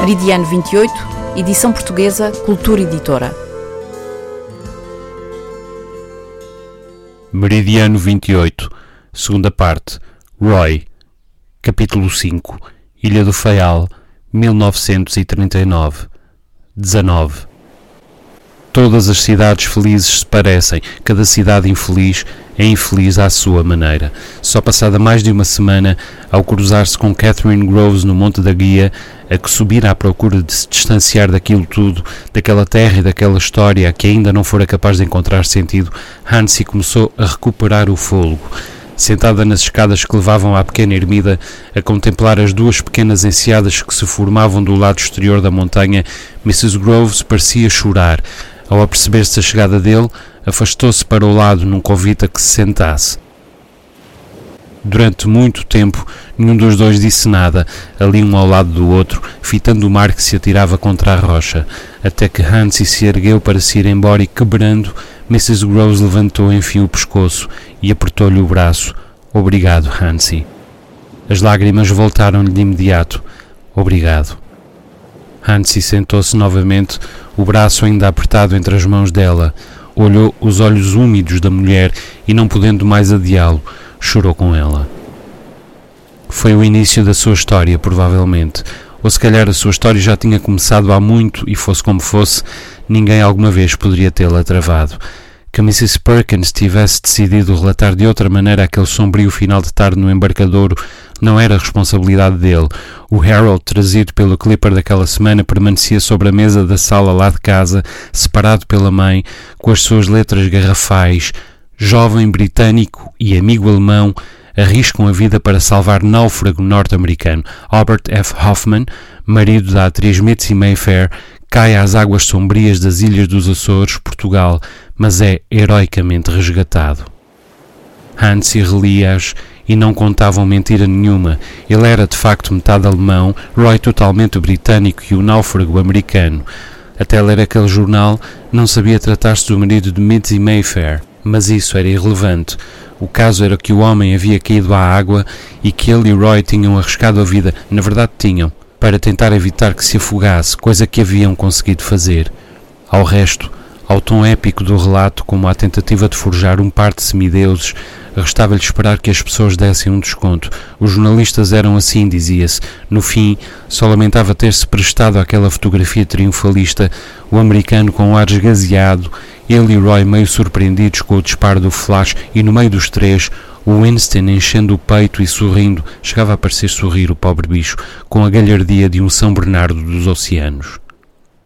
Meridiano 28, edição portuguesa, Cultura Editora. Meridiano 28, segunda parte, Roy, capítulo 5, Ilha do Faial, 1939, 19. Todas as cidades felizes se parecem, cada cidade infeliz é infeliz à sua maneira. Só passada mais de uma semana, ao cruzar-se com Catherine Groves no Monte da Guia, a que subira à procura de se distanciar daquilo tudo, daquela terra e daquela história que ainda não fora capaz de encontrar sentido, Hansi começou a recuperar o fôlego. Sentada nas escadas que levavam à pequena ermida, a contemplar as duas pequenas enseadas que se formavam do lado exterior da montanha, Mrs. Groves parecia chorar. Ao aperceber-se da chegada dele, afastou-se para o lado num convite a que se sentasse. Durante muito tempo, nenhum dos dois disse nada, ali um ao lado do outro, fitando o mar que se atirava contra a rocha, até que Hansi se ergueu para se ir embora e, quebrando, Mrs. Groves levantou enfim o pescoço e apertou-lhe o braço. Obrigado, Hansi. As lágrimas voltaram-lhe de imediato. Obrigado. Hansi sentou-se novamente, o braço ainda apertado entre as mãos dela. Olhou os olhos úmidos da mulher e, não podendo mais adiá-lo, chorou com ela. Foi o início da sua história, provavelmente. Ou se calhar a sua história já tinha começado há muito e, fosse como fosse, ninguém alguma vez poderia tê-la travado. Que Mrs. Perkins tivesse decidido relatar de outra maneira aquele sombrio final de tarde no embarcadouro não era responsabilidade dele. O Harold, trazido pelo Clipper daquela semana, permanecia sobre a mesa da sala lá de casa, separado pela mãe, com as suas letras garrafais. Jovem britânico e amigo alemão arriscam a vida para salvar náufrago norte-americano. Albert F. Hoffman, marido da atriz Mitzi Mayfair, cai às águas sombrias das Ilhas dos Açores, Portugal, mas é heroicamente resgatado. Hansi relia-as e não contavam mentira nenhuma. Ele era de facto metade alemão, Roy totalmente britânico e o náufrago americano. Até ler aquele jornal, não sabia tratar-se do marido de Mitzi Mayfair, mas isso era irrelevante. O caso era que o homem havia caído à água e que ele e Roy tinham arriscado a vida, na verdade tinham, para tentar evitar que se afogasse, coisa que haviam conseguido fazer. Ao resto, ao tom épico do relato, como à tentativa de forjar um par de semideuses, Restava-lhe esperar que as pessoas dessem um desconto. Os jornalistas eram assim, dizia-se. No fim, só lamentava ter-se prestado àquela fotografia triunfalista, o americano com um ar esgazeado, ele e Roy meio surpreendidos com o disparo do flash, e no meio dos três, o Winston enchendo o peito e sorrindo, chegava a parecer sorrir o pobre bicho, com a galhardia de um São Bernardo dos oceanos.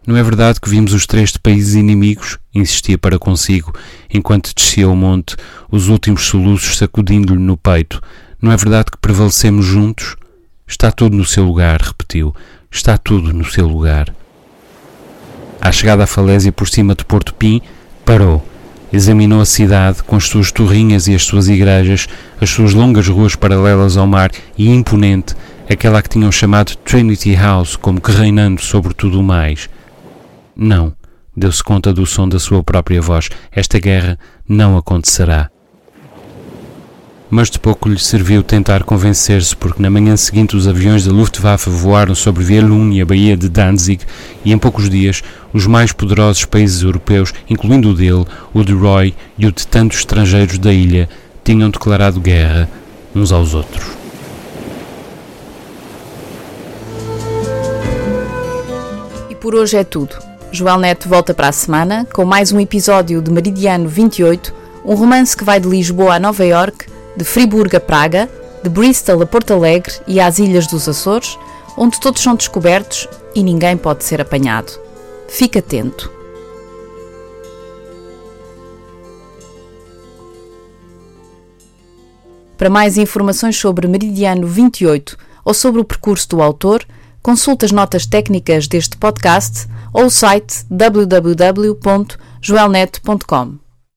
Não é verdade que vimos os três de países inimigos? insistia para consigo, enquanto descia o monte, os últimos soluços sacudindo-lhe no peito. Não é verdade que prevalecemos juntos? Está tudo no seu lugar, repetiu. Está tudo no seu lugar. À chegada à falésia por cima de Porto Pim, parou. Examinou a cidade com as suas torrinhas e as suas igrejas, as suas longas ruas paralelas ao mar e imponente, aquela que tinham chamado Trinity House, como que reinando sobre tudo o mais. Não, deu-se conta do som da sua própria voz. Esta guerra não acontecerá. Mas de pouco lhe serviu tentar convencer-se, porque na manhã seguinte os aviões da Luftwaffe voaram sobre Vielun e a Baía de Danzig, e em poucos dias os mais poderosos países europeus, incluindo o dele, o de Roy e o de tantos estrangeiros da ilha, tinham declarado guerra uns aos outros. E por hoje é tudo. Joel Neto volta para a semana com mais um episódio de Meridiano 28, um romance que vai de Lisboa a Nova York, de Friburgo a Praga, de Bristol a Porto Alegre e às Ilhas dos Açores, onde todos são descobertos e ninguém pode ser apanhado. Fique atento. Para mais informações sobre Meridiano 28 ou sobre o percurso do autor, consulte as notas técnicas deste podcast ou o site www.joelnet.com.